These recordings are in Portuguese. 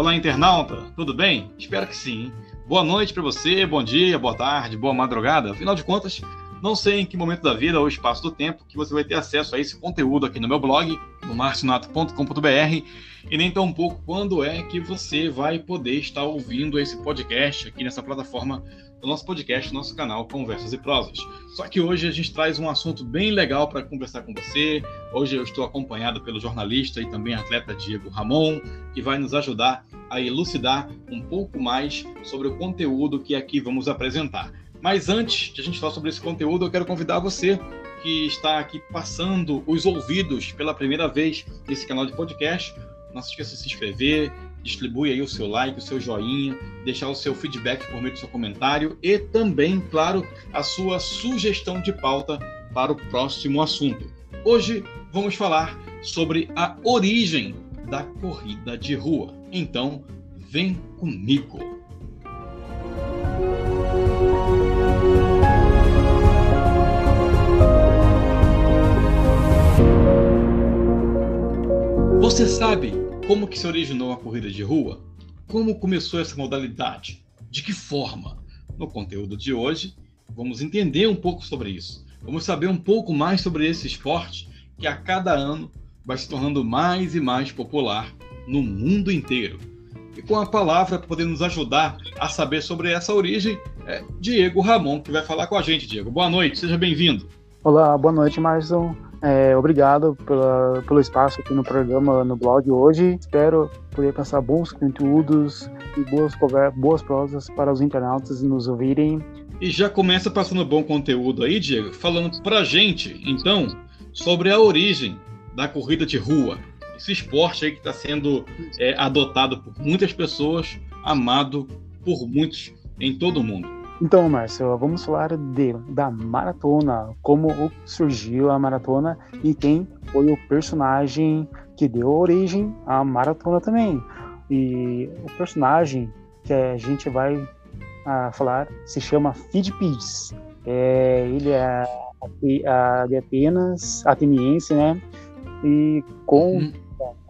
Olá, internauta, tudo bem? Espero que sim. Boa noite para você, bom dia, boa tarde, boa madrugada. Afinal de contas, não sei em que momento da vida ou espaço do tempo que você vai ter acesso a esse conteúdo aqui no meu blog, no marcionato.com.br, e nem tão pouco quando é que você vai poder estar ouvindo esse podcast aqui nessa plataforma do nosso podcast, nosso canal Conversas e Prosas. Só que hoje a gente traz um assunto bem legal para conversar com você. Hoje eu estou acompanhado pelo jornalista e também atleta Diego Ramon, que vai nos ajudar a elucidar um pouco mais sobre o conteúdo que aqui vamos apresentar. Mas antes de a gente falar sobre esse conteúdo, eu quero convidar você que está aqui passando os ouvidos pela primeira vez nesse canal de podcast. Não se esqueça de se inscrever, distribui aí o seu like, o seu joinha, deixar o seu feedback por meio do seu comentário e também, claro, a sua sugestão de pauta para o próximo assunto. Hoje vamos falar sobre a origem da corrida de rua. Então, vem comigo. Você sabe como que se originou a corrida de rua? Como começou essa modalidade? De que forma? No conteúdo de hoje, vamos entender um pouco sobre isso. Vamos saber um pouco mais sobre esse esporte que a cada ano vai se tornando mais e mais popular no mundo inteiro. E com a palavra para poder nos ajudar a saber sobre essa origem, é Diego Ramon, que vai falar com a gente. Diego, boa noite, seja bem-vindo. Olá, boa noite, Marson. É, obrigado pela, pelo espaço aqui no programa, no blog hoje. Espero poder passar bons conteúdos e boas, boas prosas para os internautas nos ouvirem. E já começa passando bom conteúdo aí, Diego, falando pra gente, então, sobre a origem da corrida de rua. Esse esporte aí que está sendo é, adotado por muitas pessoas, amado por muitos em todo o mundo. Então, Márcio, vamos falar de, da maratona, como surgiu a maratona e quem foi o personagem que deu origem à maratona também. E o personagem que a gente vai a, falar se chama Fidpids. É, ele é de Atenas, ateniense, né? E com uhum.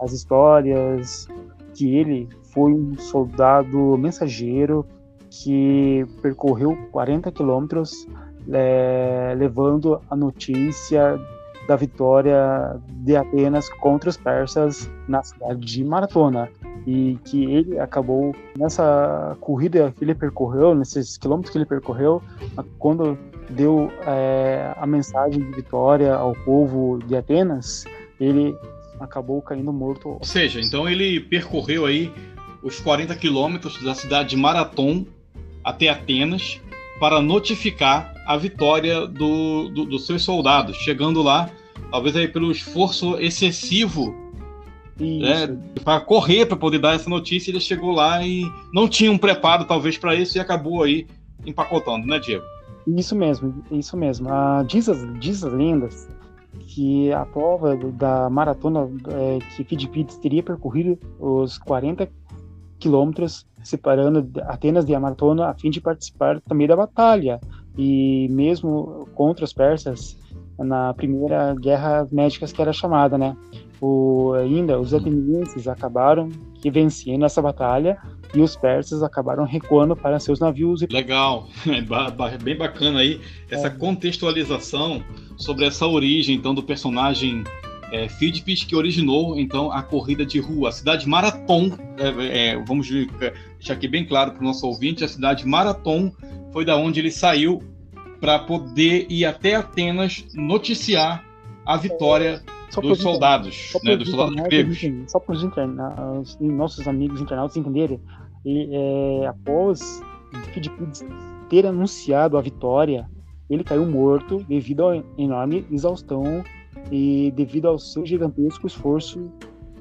as histórias que ele foi um soldado mensageiro que percorreu 40 quilômetros é, levando a notícia da vitória de Atenas contra os persas na cidade de Maratona e que ele acabou nessa corrida que ele percorreu, nesses quilômetros que ele percorreu, quando deu é, a mensagem de vitória ao povo de Atenas, ele acabou caindo morto. Ou seja, então ele percorreu aí os 40 quilômetros da cidade de Marathon até Atenas para notificar a vitória do, do, dos seus soldados, chegando lá, talvez aí pelo esforço excessivo né, para correr para poder dar essa notícia, ele chegou lá e não tinha um preparo talvez para isso e acabou aí empacotando, né, Diego? Isso mesmo, isso mesmo. Ah, diz, as, diz as lendas que a prova da maratona é, que Fidipides teria percorrido os 40 quilômetros separando Atenas de Amatona a fim de participar também da batalha e mesmo contra os persas na primeira guerra médicas que era chamada, né? O, ainda os atenienses acabaram que vencendo essa batalha e os persas acabaram recuando para seus navios. Legal, é bem bacana aí essa é. contextualização sobre essa origem então do personagem é, Fidpis que originou então a corrida de rua, a cidade Marathon. É, é, vamos deixar aqui bem claro para o nosso ouvinte: a cidade Marathon foi da onde ele saiu para poder ir até Atenas noticiar a vitória dos soldados, né, dos soldados gregos. Só para os internautas, nossos amigos internautas entenderem, e, é, após Fidpides ter anunciado a vitória, ele caiu morto devido à enorme exaustão e devido ao seu gigantesco esforço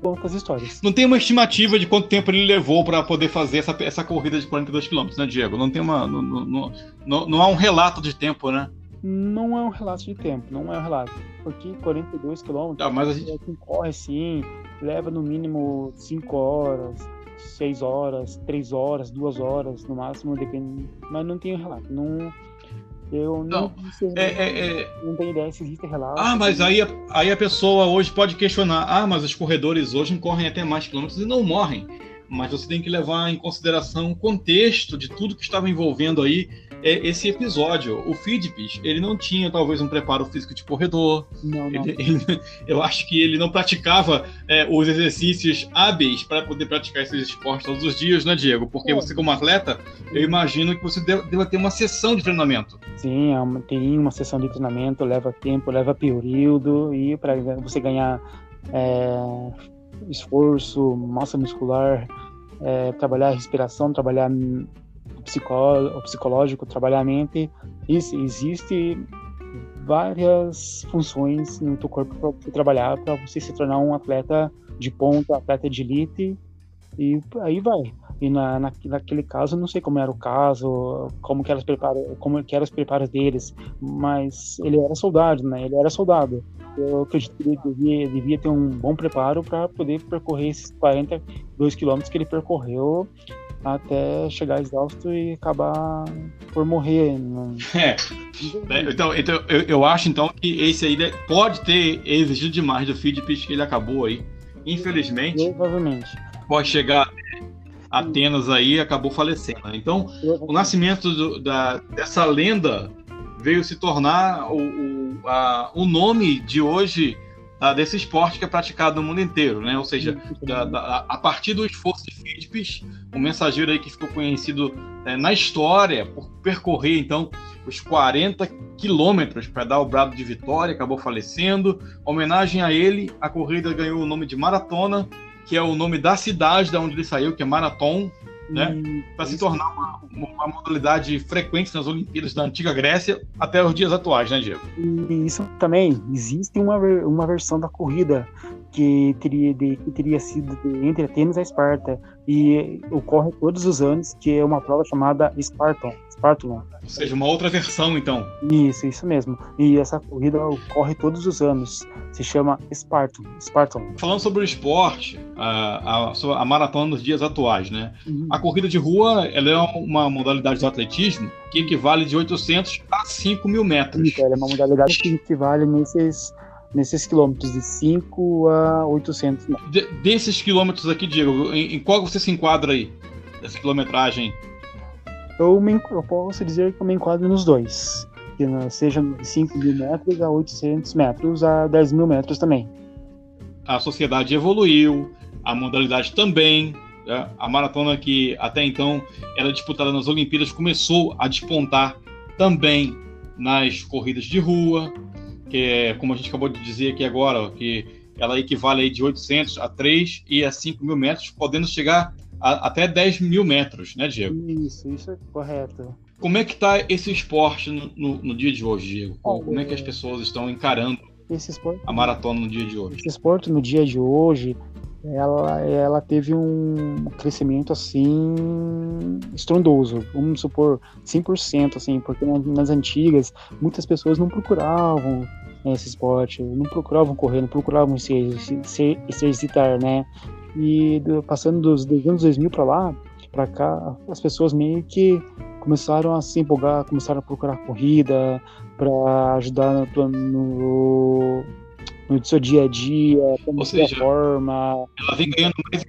conta as histórias. Não tem uma estimativa de quanto tempo ele levou para poder fazer essa, essa corrida de 42 km, né, Diego? Não tem uma. Não, não, não, não há um relato de tempo, né? Não é um relato de tempo, não é um relato. Porque 42 km, ah, mas a gente... quem corre assim, leva no mínimo 5 horas, 6 horas, 3 horas, 2 horas, no máximo, depende. Mas não tem um relato. Não, eu não, não, é, é, é... não tenho ideia se existe relato. Ah, mas aí, aí a pessoa hoje pode questionar: ah, mas os corredores hoje correm até mais quilômetros e não morrem. Mas você tem que levar em consideração o contexto de tudo que estava envolvendo aí é, esse episódio. O Fidpis, ele não tinha talvez um preparo físico de corredor. Não, não. Ele, ele, eu acho que ele não praticava é, os exercícios hábeis para poder praticar esses esportes todos os dias, né, Diego? Porque é. você, como atleta, eu imagino que você deva ter uma sessão de treinamento. Sim, é tem uma sessão de treinamento, leva tempo, leva período, e para você ganhar é, esforço, massa muscular, é, trabalhar a respiração, trabalhar o psicológico, trabalhar a mente. Isso, existe várias funções no teu corpo para você trabalhar para você se tornar um atleta de ponta, atleta de elite e aí vai. E na, na, naquele caso, não sei como era o caso, como que, era os preparos, como que eram os preparos deles, mas ele era soldado, né? Ele era soldado. Eu acredito que ele devia, devia ter um bom preparo para poder percorrer esses 42 quilômetros que ele percorreu até chegar exausto e acabar por morrer. Né? É. Então, então eu, eu, acho então que esse aí pode ter exigido demais do feed que ele acabou aí. Infelizmente. Provavelmente. Pode chegar Atenas aí acabou falecendo. Então, o nascimento do, da, dessa lenda veio se tornar o, o, a, o nome de hoje uh, desse esporte que é praticado no mundo inteiro, né? Ou seja, da, da, a partir do esforço de Fitbis, o mensageiro aí que ficou conhecido é, na história por percorrer então os 40 quilômetros para dar o brado de vitória, acabou falecendo. Homenagem a ele, a corrida ganhou o nome de maratona, que é o nome da cidade da onde ele saiu, que é Marathon, né? Para se tornar uma, uma, modalidade frequente nas Olimpíadas da antiga Grécia até os dias atuais, né, Diego? E isso também existe uma, uma versão da corrida que teria, de, que teria sido de, entre Atenas e Esparta e ocorre todos os anos, que é uma prova chamada Spartan, Spartan. Ou seja, uma outra versão, então. Isso, isso mesmo. E essa corrida ocorre todos os anos. Se chama Spartan. Spartan. Falando sobre o esporte, a, a, a maratona nos dias atuais, né? Uhum. A corrida de rua ela é uma modalidade de atletismo que equivale de 800 a 5 mil metros. Isso, ela é uma modalidade que equivale nesses nesses quilômetros de 5 a 800 metros. De, desses quilômetros aqui, Diego, em, em, qual você se enquadra aí? Dessa quilometragem? Eu, me, eu posso dizer que eu me enquadro nos dois. Que seja 5 mil metros a 800 metros a 10 mil metros também. A sociedade evoluiu, a modalidade também. Né? A maratona que até então era disputada nas Olimpíadas começou a despontar também nas corridas de rua, que é, como a gente acabou de dizer aqui agora, que ela equivale de 800 a 3 e a 5 mil metros, podendo chegar a, até 10 mil metros, né, Diego? Isso, isso é correto. Como é que está esse esporte no, no, no, dia de hoje, Diego? Como é que as pessoas estão encarando esporte, a maratona no dia de hoje? Esse esporte no dia de hoje, ela, ela teve um crescimento assim estrondoso, vamos supor 100%, assim, porque nas antigas muitas pessoas não procuravam esse esporte, não procuravam correr, não procuravam se, se, se exercitar, né? E do, passando dos, dos anos 2000 para lá, para cá, as pessoas meio que começaram a se empolgar, começaram a procurar corrida para ajudar no, no, no, seu dia a dia, Ou seja, forma. Ela vem ganhando mais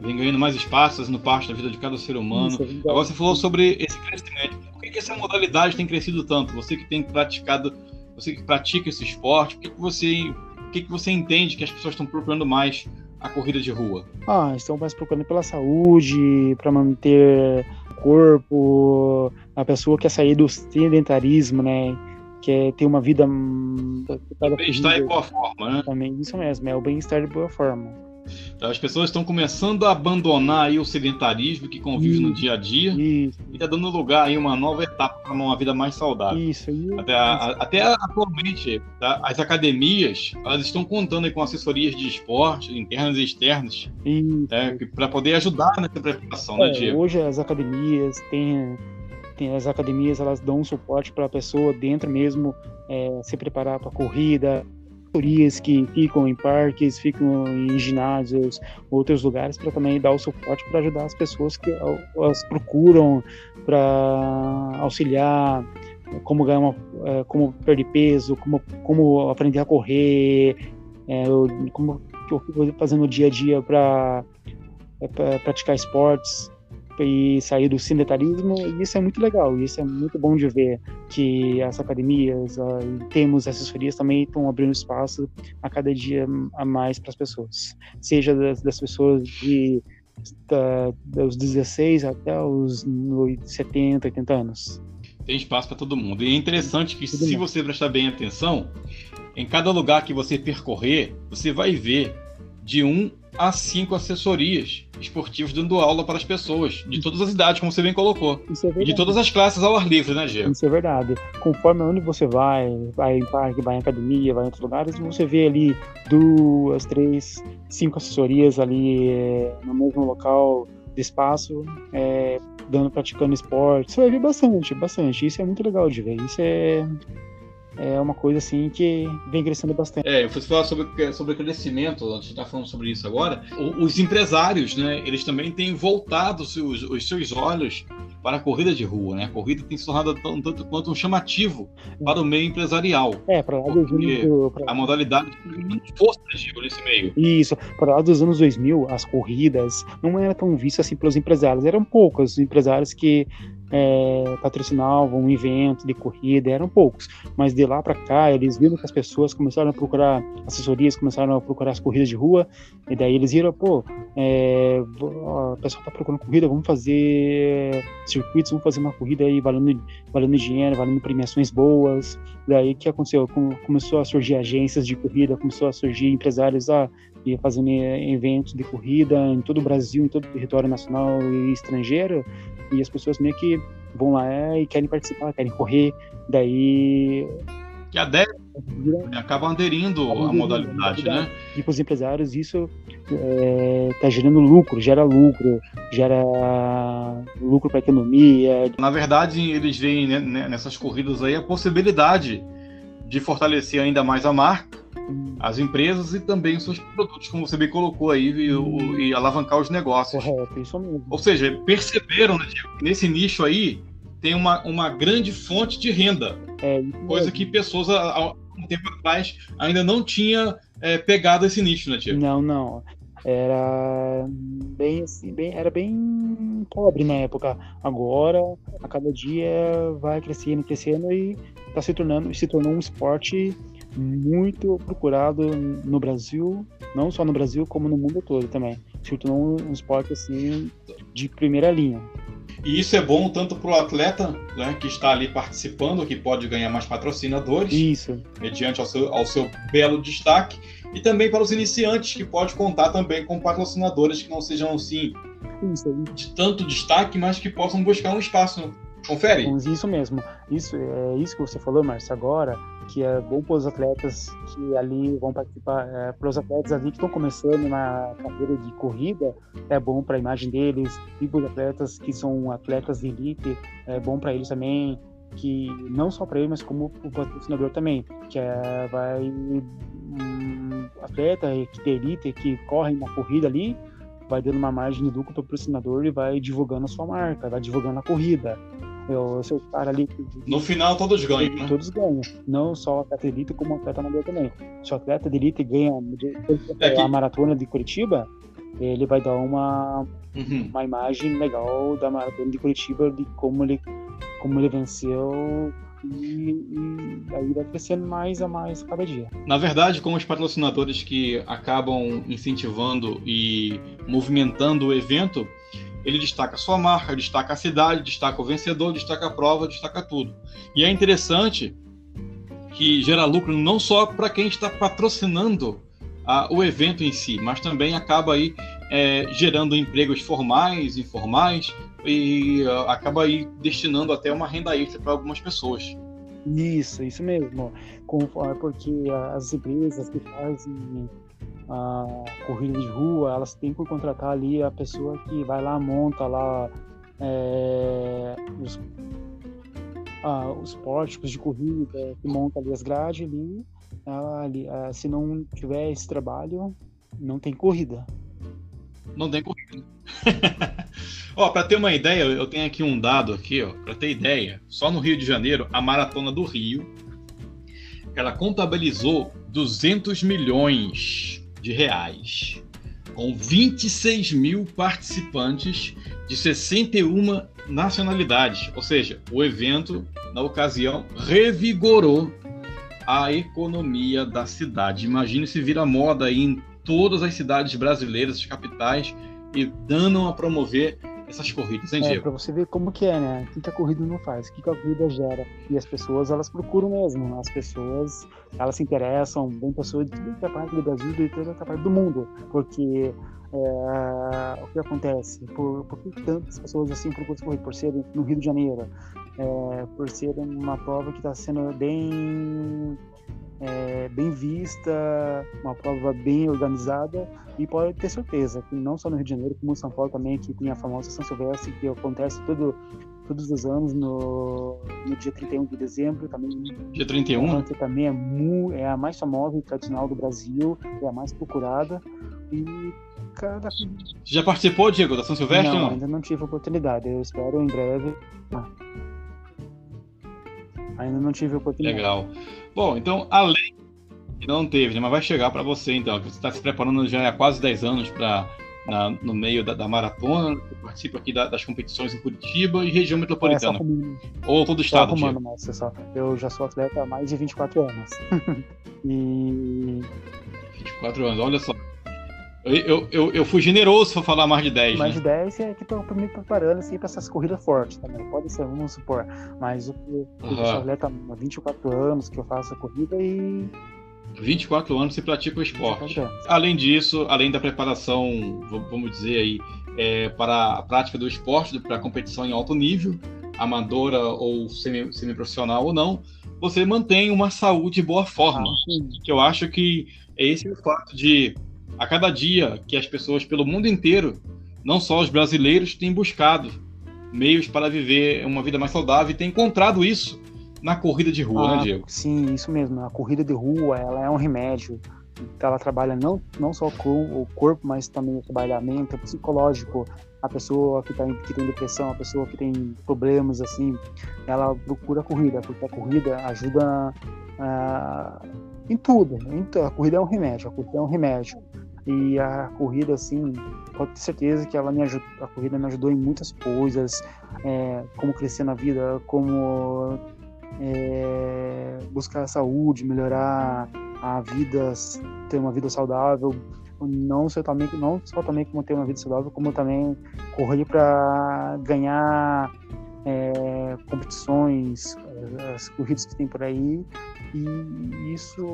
vem ganhando mais espaços no parte da vida de cada ser humano. Isso, é Agora você falou sobre esse crescimento. Por que, que essa modalidade tem crescido tanto? Você que tem praticado você que pratica esse esporte, o que, que você, o que, que você entende que as pessoas estão procurando mais a corrida de rua? Ah, estão mais procurando pela saúde, para manter o corpo, a pessoa quer sair do sedentarismo, né? Quer ter uma vida. Bem-estar e boa forma, né? Também, isso mesmo, é o bem-estar de boa forma. Então, as pessoas estão começando a abandonar aí o sedentarismo que convive isso, no dia a dia isso. e está dando lugar aí uma nova etapa para uma vida mais saudável. Isso. Até, a, até atualmente, tá? as academias elas estão contando com assessorias de esporte internas e externas né? para poder ajudar nessa preparação, né, é, né, Diego? Hoje as academias têm tem as academias elas dão um suporte para a pessoa dentro mesmo é, se preparar para a corrida assessorias que ficam em parques, ficam em ginásios, outros lugares, para também dar o suporte para ajudar as pessoas que as procuram para auxiliar como ganhar uma, é, como perder peso, como, como aprender a correr, é, como fazendo no dia a dia para é, praticar esportes e sair do sedentarismo, e isso é muito legal, isso é muito bom de ver que as academias uh, temos assessorias também estão abrindo espaço a cada dia a mais para as pessoas, seja das, das pessoas de da, dos 16 até os 70, 80 anos. Tem espaço para todo mundo. E é interessante que, se você prestar bem atenção, em cada lugar que você percorrer, você vai ver de um a cinco assessorias esportivas dando aula para as pessoas, de todas as idades, como você bem colocou. É de todas as classes ao ar livre, né, Gê? Isso é verdade. Conforme onde você vai, vai em parque, vai em academia, vai em outros lugares, você vê ali duas, três, cinco assessorias ali é, no mesmo local de espaço, é, dando, praticando esporte. Você vai ver bastante, bastante. Isso é muito legal de ver. Isso é é uma coisa assim que vem crescendo bastante. É, você fala sobre, sobre crescimento, a gente está falando sobre isso agora. Os empresários, né, eles também têm voltado os seus, os seus olhos para a corrida de rua, né? A corrida tem se tornado tanto quanto um chamativo para o meio empresarial. É, para lá dos anos, pra... a modalidade tem força digo, nesse meio. Isso, para lá dos anos 2000, as corridas não eram tão vistas assim pelos empresários, eram poucos os empresários que é, patrocinavam um evento de corrida, eram poucos. Mas de lá para cá, eles viram que as pessoas começaram a procurar assessorias, começaram a procurar as corridas de rua, e daí eles viram, pô, é, o pessoal tá procurando corrida, vamos fazer circuitos, vamos fazer uma corrida aí valendo, valendo dinheiro, valendo premiações boas. Daí que aconteceu? Começou a surgir agências de corrida, começou a surgir empresários ah, fazendo eventos de corrida em todo o Brasil, em todo o território nacional e estrangeiro e as pessoas meio que vão lá e querem participar, querem correr, daí que aderem, acabam aderindo à modalidade, né? E para os empresários isso está é, tá gerando lucro, gera lucro, gera lucro para a economia. Na verdade, eles veem né, nessas corridas aí a possibilidade de fortalecer ainda mais a marca, as empresas e também os seus produtos, como você bem colocou aí, e, o, e alavancar os negócios. Correto, isso mesmo. Ou seja, perceberam né, que nesse nicho aí tem uma, uma grande fonte de renda, é, coisa que pessoas há um tempo atrás ainda não tinha é, pegado esse nicho, né, Tiago? Não, não era bem assim, bem, era bem pobre na época. Agora, a cada dia vai crescendo, crescendo e está se tornando, se tornou um esporte muito procurado no Brasil, não só no Brasil, como no mundo todo também. Se tornou um esporte assim de primeira linha. E isso é bom tanto para o atleta né, que está ali participando, que pode ganhar mais patrocinadores, isso. mediante ao seu, ao seu belo destaque, e também para os iniciantes, que pode contar também com patrocinadores que não sejam assim isso. de tanto destaque, mas que possam buscar um espaço. Confere? Isso mesmo. Isso é isso que você falou, Márcio, agora, que é bom para os atletas que ali vão participar, é, para os atletas ali que estão começando na carreira de corrida, é bom para a imagem deles, e para os atletas que são atletas de elite, é bom para eles também, que não só para eles, mas como o patrocinador também, que é, vai um atleta que tem elite, que corre na corrida ali, vai dando uma margem de lucro para o patrocinador e vai divulgando a sua marca, vai divulgando a corrida. O seu cara ali. No final, todos ganham, né? Todos ganham. Não só o atleta de elite, como o atleta amador também. Se o atleta de elite ganha é a maratona de Curitiba, ele vai dar uma, uhum. uma imagem legal da maratona de Curitiba, de como ele, como ele venceu e, e, aí vai crescendo mais a mais cada dia. Na verdade, com os patrocinadores que acabam incentivando e movimentando o evento, ele destaca a sua marca, destaca a cidade, destaca o vencedor, destaca a prova, destaca tudo. E é interessante que gera lucro não só para quem está patrocinando a, o evento em si, mas também acaba aí é, gerando empregos formais, informais, e acaba aí destinando até uma renda extra para algumas pessoas. Isso, isso mesmo. Porque as empresas que fazem a corrida de rua, elas têm por contratar ali a pessoa que vai lá, monta lá é, os, os pórticos de corrida, que monta ali as grades ali. Ali ah, se não tiver esse trabalho, não tem corrida. Não tem corrida. ó, para ter uma ideia, eu tenho aqui um dado aqui, ó, para ter ideia. Só no Rio de Janeiro, a maratona do Rio, ela contabilizou 200 milhões de reais. com 26 mil participantes de 61 nacionalidades. Ou seja, o evento, na ocasião, revigorou a economia da cidade. Imagine se vira moda aí em todas as cidades brasileiras, as capitais, e dando a promover essas corridas, hein, é, Diego? Para você ver como que é, né? O que a corrida não faz, o que a corrida gera. E as pessoas, elas procuram mesmo. As pessoas, elas se interessam, vem pessoas de toda parte do Brasil, de toda parte do mundo. Porque é, o que acontece? Por, por que tantas pessoas assim procuram correr? Por ser no Rio de Janeiro, é, por ser uma prova que está sendo bem é, bem vista, uma prova bem organizada e pode ter certeza que não só no Rio de Janeiro, como em São Paulo também, que tem a famosa São Silvestre, que acontece todo, todos os anos no, no dia 31 de dezembro. Também, dia 31? Também é, mu, é a mais famosa e tradicional do Brasil, é a mais procurada. E cada... Já participou, Diego, da São Silvestre? Não, não? ainda não tive oportunidade. Eu espero em breve. Ah. Ainda não tive oportunidade. Legal. Bom, então, além não teve, né, mas vai chegar para você então, que você está se preparando já há quase 10 anos para no meio da, da maratona, participa aqui da, das competições em Curitiba e região metropolitana. É, Ou todo o estado. Arrumando, mas, só, eu já sou atleta há mais de 24 anos. e 24 anos, olha só. Eu, eu, eu fui generoso para falar mais de 10. Mais né? de 10 é que estou me preparando assim, para essas corridas fortes também. Pode ser, vamos supor. Mas eu, eu uhum. sou atleta há 24 anos que eu faço a corrida e. 24 anos você pratica o esporte. Além disso, além da preparação, vamos dizer aí, é, para a prática do esporte, para a competição em alto nível, amadora ou semi-profissional ou não, você mantém uma saúde e boa forma. Ah, que eu acho que é esse o fato de a cada dia que as pessoas pelo mundo inteiro, não só os brasileiros, têm buscado meios para viver uma vida mais saudável e têm encontrado isso na corrida de rua, né, ah, né, Diego? Sim, isso mesmo. A corrida de rua, ela é um remédio. Ela trabalha não, não só com o corpo, mas também o trabalhamento psicológico. A pessoa que, tá, que tem depressão, a pessoa que tem problemas, assim, ela procura a corrida, porque a corrida ajuda uh, em tudo. A corrida é um remédio, a corrida é um remédio. E a corrida, assim, pode ter certeza que ela me ajudou, a corrida me ajudou em muitas coisas, é, como crescer na vida, como é, buscar a saúde, melhorar a vida, ter uma vida saudável, não só também, não só também como ter uma vida saudável, como também correr para ganhar é, competições, as corridas que tem por aí, e isso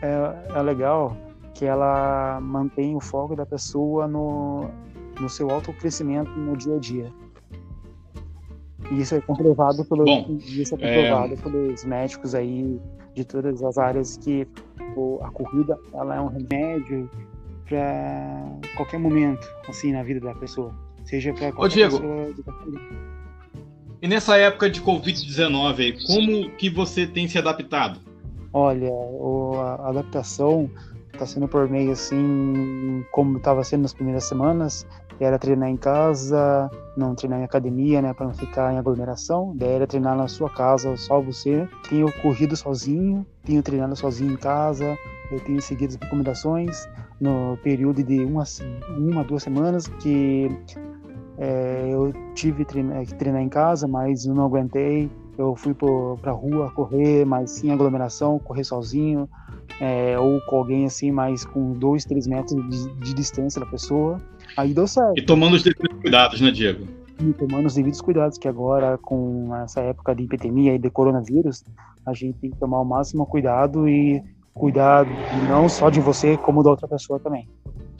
é, é legal que ela mantém o foco da pessoa no, no seu autocrescimento no dia a dia. E isso é comprovado, pelo, Bom, isso é comprovado é... pelos médicos aí de todas as áreas que a corrida ela é um remédio para qualquer momento assim na vida da pessoa, seja para qualquer Ô, Diego, pessoa. E nessa época de Covid-19, como que você tem se adaptado? Olha, a adaptação está sendo por meio assim, como estava sendo nas primeiras semanas, era treinar em casa, não treinar em academia, né, para não ficar em aglomeração. Daí era treinar na sua casa, só você. Tenho corrido sozinho, tenho treinado sozinho em casa. Eu tenho seguido as recomendações no período de uma, uma duas semanas que é, eu tive que treinar, treinar em casa, mas não aguentei. Eu fui para a rua correr, mas sem aglomeração, correr sozinho é, ou com alguém assim, mais com dois, três metros de, de, distância da pessoa, aí deu certo. E tomando os devidos cuidados, né, Diego? E tomando os devidos cuidados, que agora, com essa época de epidemia e de coronavírus, a gente tem que tomar o máximo cuidado e cuidar não só de você, como da outra pessoa também.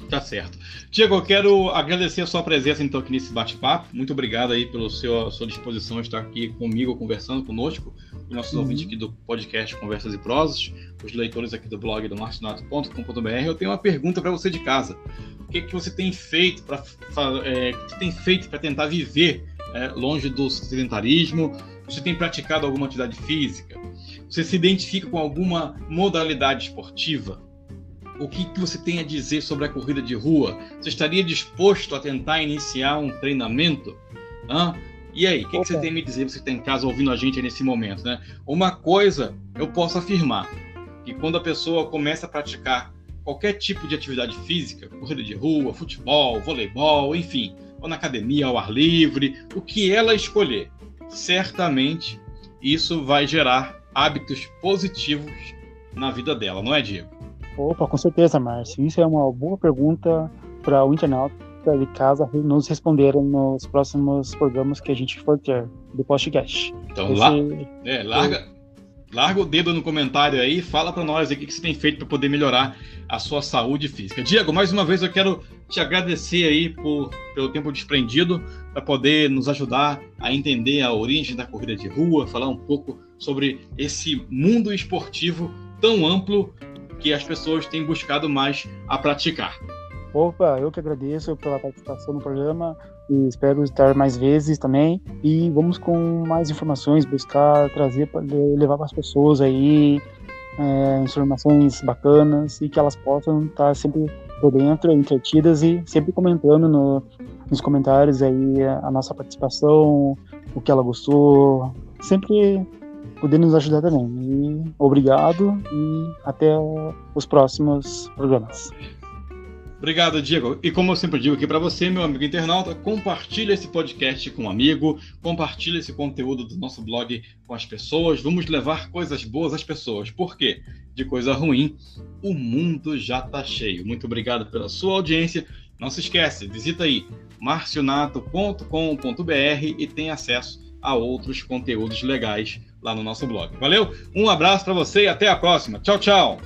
Tá certo. Diego, eu quero agradecer a sua presença então aqui nesse bate-papo. Muito obrigado aí pela sua, sua disposição de estar aqui comigo, conversando conosco, os nossos uhum. ouvintes aqui do podcast Conversas e Prosas, os leitores aqui do blog do martinato.com.br. Eu tenho uma pergunta para você de casa. O que, que você tem feito para é, tem feito para tentar viver é, longe do sedentarismo? Você tem praticado alguma atividade física? Você se identifica com alguma modalidade esportiva? O que, que você tem a dizer sobre a corrida de rua? Você estaria disposto a tentar iniciar um treinamento? Hã? E aí, o que, que, você tem a me dizer? Você está em casa ouvindo a gente nesse momento, né? Uma coisa eu posso afirmar, que quando a pessoa começa a praticar qualquer tipo de atividade física, corrida de rua, futebol, voleibol, enfim, ou na academia ao ar livre, o que ela escolher, certamente isso vai gerar hábitos positivos na vida dela, não é, Diego? Opa, com certeza, Márcio. Isso é uma boa pergunta para o internauta de casa nos responderem nos próximos programas que a gente for ter do podcast. Então, Esse... lá, é, larga, larga o dedo no comentário aí, fala para nós o que você tem feito para poder melhorar a sua saúde física. Diego, mais uma vez eu quero te agradecer aí por, pelo tempo desprendido para poder nos ajudar a entender a origem da corrida de rua, falar um pouco sobre esse mundo esportivo tão amplo que as pessoas têm buscado mais a praticar. Opa, eu que agradeço pela participação no programa e espero estar mais vezes também. E vamos com mais informações, buscar trazer, levar para as pessoas aí é, informações bacanas e que elas possam estar sempre por dentro, entretidas e sempre comentando no, nos comentários aí a, nossa participação, o que ela gostou, sempre poder nos ajudar também. E obrigado e até os próximos programas. Obrigado, Diego. E como eu sempre digo aqui para você, meu amigo internauta, compartilhe esse podcast com um amigo, compartilhe esse conteúdo do nosso blog com as pessoas. Vamos levar coisas boas às pessoas. Por quê? De coisa ruim, o mundo já está cheio. Muito obrigado pela sua audiência. Não se esquece, visita aí marcionato.com.br e tem acesso a outros conteúdos legais lá no nosso blog. Valeu? Um abraço para você e até a próxima. Tchau, tchau.